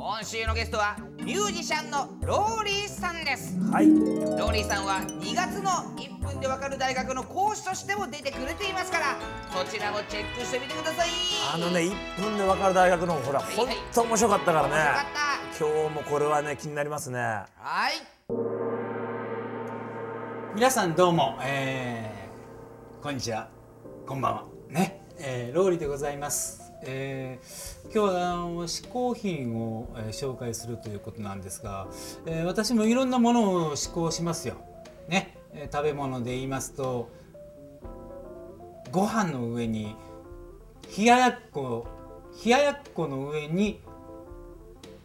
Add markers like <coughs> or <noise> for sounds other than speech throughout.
今週のゲストはミュージシャンのローリーさんです。はい。ローリーさんは2月の1分でわかる大学の講師としても出てくれていますからそちらもチェックしてみてください。あのね1分で分かる大学のほらいはい。本当面白かったからね。面白かった。今日もこれはね気になりますね。はい。皆さんどうも、えー、こんにちは。こんばんは。ね、えー、ローリーでございます、えー、今日はあの嗜好品を、えー紹介するということなんですが、えー私もいろんなものを嗜好しますよ。ね、えー食べ物で言いますとご飯の上に冷ややっこ冷ややっこの上に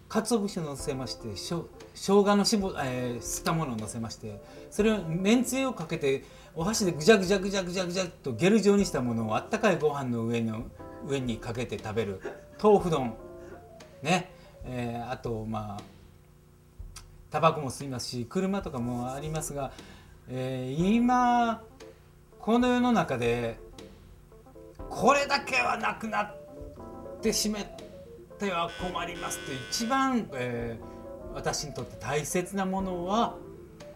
鰹節を乗せましてしょ生姜のしぼ、えー、吸ったものを乗せましてそれをめんつゆをかけてお箸でぐじゃぐじゃぐじゃぐじゃぐじゃっとゲル状にしたものをあったかいご飯の上の上にかけて食べる豆腐丼。ね、えーあとまあタバコも吸いますし車とかもありますが、えー今この世の中でこれだけはなくなってしまっては困りますという一番、えー私にとって大切なものは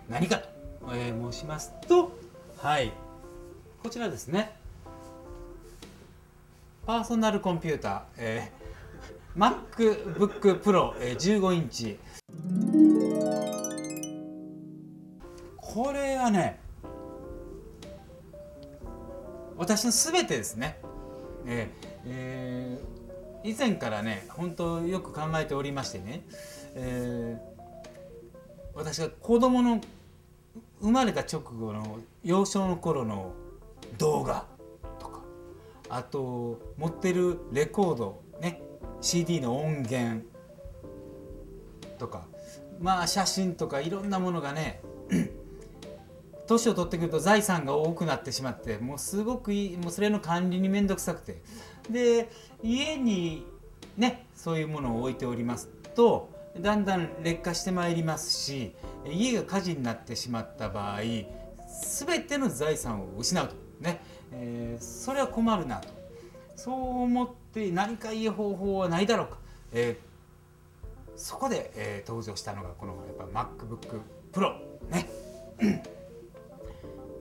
何かと、えー申しますとはい。こちらですね。パーソナルコンピューター、えー MacBook Pro、えー15インチ。これはね私の全てですね、えーえー以前からね本当よく考えておりましてね、えー私が子供の生まれた直後の幼少の頃の動画。あと持ってるレコードね CD の音源とかまあ写真とかいろんなものがね <clears throat> 年を取ってくると財産が多くなってしまってもうすごくいいもうそれの管理に面倒くさくて。で家にねそういうものを置いておりますとだんだん劣化してまいりますし家が火事になってしまった場合全ての財産を失うと。ね、えーそれは困るな。とそう思って何かいい方法はないだろうか、えーそこで、えー登場したのがこのやっぱ MacBook Pro ね。<coughs>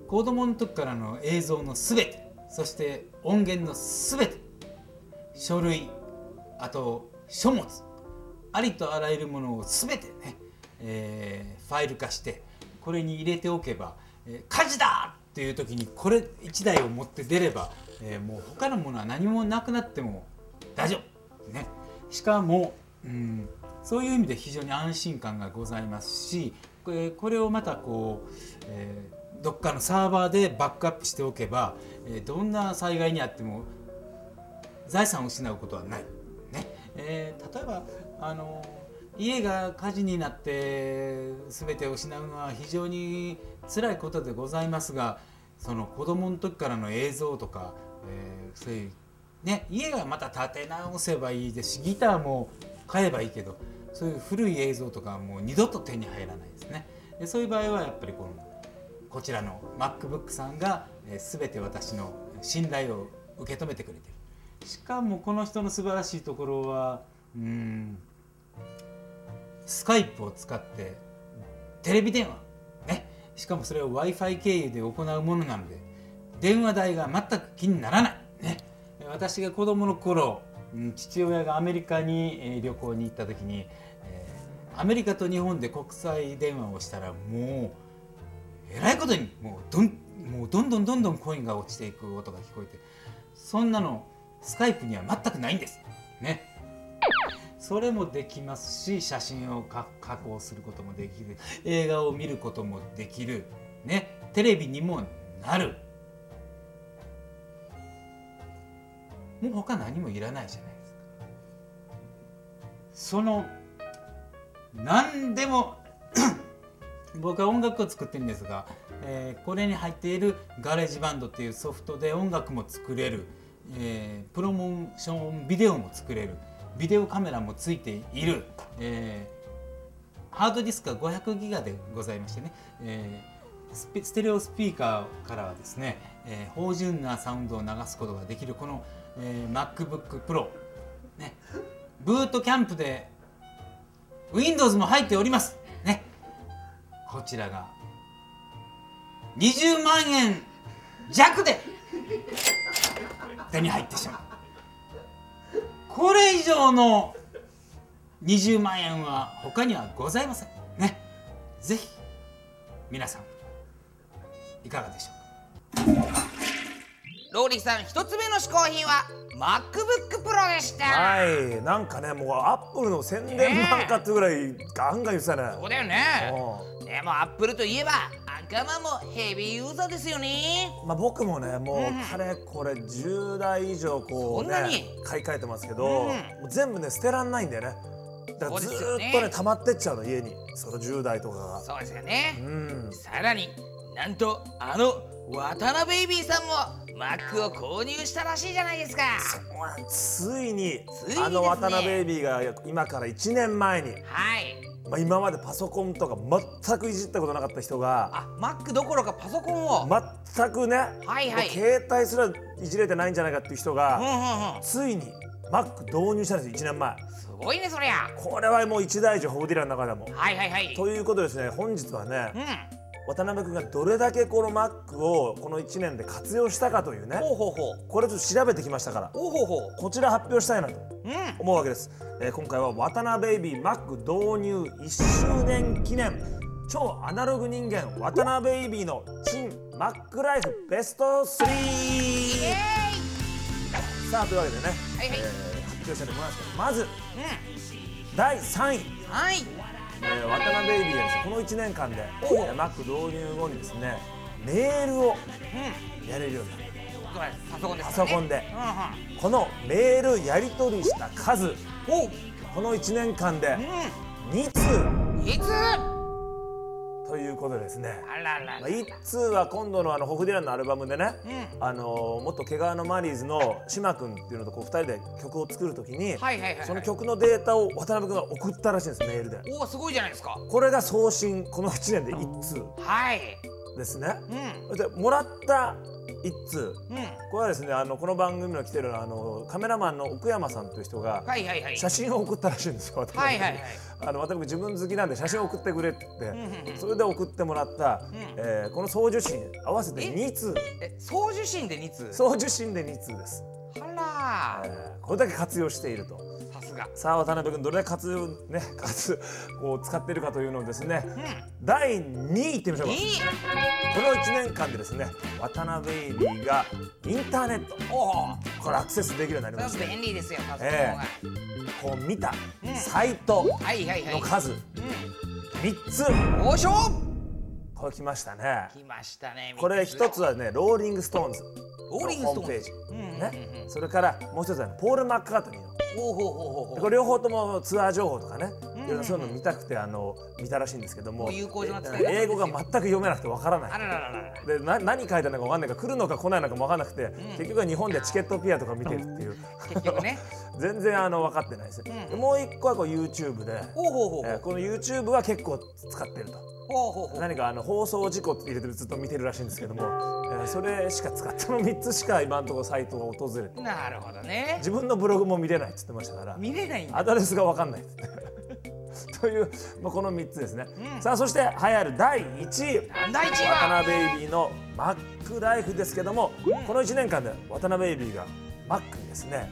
子供の時からの映像のすべて。そして音源のすべて。書類。あと書物。ありとあらゆるものをすべてね、えーファイル化してこれに入れておけば、えー火事だっていう時にこれ1台を持って出れば、えーもう他のものは何もなくなっても大丈夫、ね、しかも、うん、そういう意味で非常に安心感がございますしこれこれをまたこう、えーどっかのサーバーでバックアップしておけば、えーどんな災害にあっても財産を失うことはない。ね。えー例えばあの家が火事になって全てを失うのは非常に辛いことでございますがその子供の時からの映像とか、えーそういう、ね、家がまた建て直せばいいですしギターも買えばいいけどそういう古い映像とかはもう二度と手に入らないですね。でそういう場合はやっぱりこのこちらの MacBook さんが、えー、全て私の信頼を受け止めてくれてるしかもこの人の素晴らしいところはうんスカイプを使ってテレビ電話しかもそれを w i f i 経由で行うものなので電話代が全く気にならない、ね、私が子供の頃父親がアメリカに旅行に行った時に、アメリカと日本で国際電話をしたらもうえらいことにもうどんもうどんどんどんどんコインが落ちていく音が聞こえてそんなのスカイプには全くないんです。ね。それもできますし写真を加工することもできる。映画を見ることもできる、ね、テレビにもなる。もう他何もいらないじゃないですか。その何でも <coughs> 僕は音楽を作ってるんですが、えーこれに入っている GarageBand っていうソフトで音楽も作れる、えープロモーションビデオも作れる。ビデオカメラもついている、えーハードディスクは500ギガでございましてね、えーステレオスピーカーからはですね、えー芳醇なサウンドを流すことができるこの、えー MacBook Pro、ね、ブートキャンプで Windows も入っております。ね、こちらが20万円弱で手に入ってしまう。これ以上の20万円は他にはございません。ね、ぜひ皆さんいかがでしょうか？ローリーさん一つ目の試行品は MacBook Pro でした、はい。なんかねもうアップルの宣伝版かっていうぐらいガンガン言ってたね。そうだよね。でもアップルといえば赤間もヘビーユーザーですよね。まあ、僕もねもうかれこれ10台以上こうね買い替えてますけど、全部ね捨てらんないんだよね。だからずっとね溜まってっちゃうの家に。その10台とかが。そうですよね、うん。さらになんとあの渡辺ベイビーさんも Mac を購入したらしいじゃないですか。ついにね。あの渡辺ベイビーが今から1年前に、はいまあ、今までパソコンとか全くいじったことなかった人があ Mac どころかパソコンを、全くね、はいはい。携帯すらいじれてないんじゃないかっていう人うんが、うんうん。ついに Mac 導入したんですよ1年前すごいねそりゃ。これはもう一大事ホーディラーの中でも。はいはいはい。ということでですね本日はね、うん渡辺君がどれだけこの Mac をこの1年で活用したかというね。ほうほうほう。これちょっと調べてきましたから。ほうほうほう。こちら発表したいなとうん。思うわけです、えー今回は渡辺ベイビー Mac 導入1周年記念。超アナログ人間渡辺ベイビーの新 Mac ライフベスト3イエさあというわけでね、はいはい。えー発表したいと思いますけどまずーイ第3位。うんはいえー渡辺ベイビーがですねこの1年間で、えー Mac 導入後にですねメールをうんやれるようになるこれパソコンでね。ソコンで。うこのメールやり取りした数この1年間でう2通。んいつということでですね、あららまあ、1通は今度のあのホフディランのアルバムでね、うん。あのー元毛皮のマリーズの島君っていうのとこう2人で曲を作るときに、はいはいはいはい。その曲のデータを渡辺君が送ったらしいんですメールで。おおすごいじゃないですか。これが送信この1年で1通。はいですね。うん。でもらった1通。うん。これはですねあのこの番組の来てるあのカメラマンの奥山さんという人が写真を送ったらしいんですよはいはいはい。あの渡辺君自分好きなんで写真を送ってくれって。言って、うんうんうん。それで送ってもらった、えーこの送受信合わせてえ2通。え送受信で2通？送受信で2通です、これだけ活用していると。らさすが。さあ渡辺君どれだけ活用ね活こう使っているかというのをですねうん。第2位いってみましょうか。いい。この1年間でですね渡辺ベイビーがインターネットおお。これアクセスできるようになりまして便利ですよパソコンえがこう見たうん。サイトはいはいはい。の数。う3つ。これ来ましたね。来ましたねこれ一つはねローリングストーンズローリングストーンズうんね、それからもう一つは、ね、ポール・マッカートニーの。ほうほうほうほう両方ともツアー情報とかね、うんいろいろそういうの見たくてあの見たらしいんですけども。英語が全く読めなくてわからない。でな何書いてあるのかわかんないから来るのか来ないのかもわかんなくて、結局は日本でチケットピアとか見てるっていう。結局ね。<laughs> 全然あの分かってないです、もう一個はこう YouTube で、ほうほうほう。えーこの YouTube は結構使ってると何かあの放送事故って入れてずっと見てるらしいんですけども、えーそれしか使っての3つしか今のところサイトを訪れて。なるほどね。自分のブログも見れないって言ってましたから。見れないアドレスが分かんないって <laughs> という、まあ、この3つですね、うん。さあそして栄えある第1位。渡辺ベイビーのマックライフですけども、この1年間で渡辺ベイビーがマックにですね、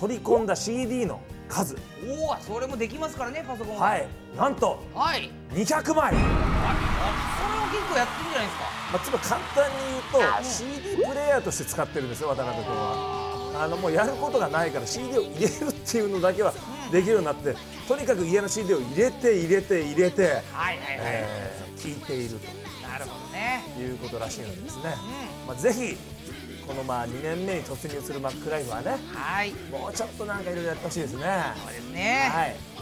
取り込んだ CD の数。うんおおそれもできますからねパソコンは。い。なんとはい。200枚、あそれを結構やってるんじゃないですか。まあ、つまり簡単に言うと CD プレイヤーとして使ってるんですよ渡辺君は。あのもうやることがないから CD を入れるっていうのだけはできるようになってとにかく家の CD を入れて入れて入れて、はいはいはい、えー聞いているなるほどね。ということらしいのでですね、まあ、ぜひこのまあ2年目に突入するマックライフはねはい。もうちょっとなんかいろいろやってほしいですね。そうですね。はい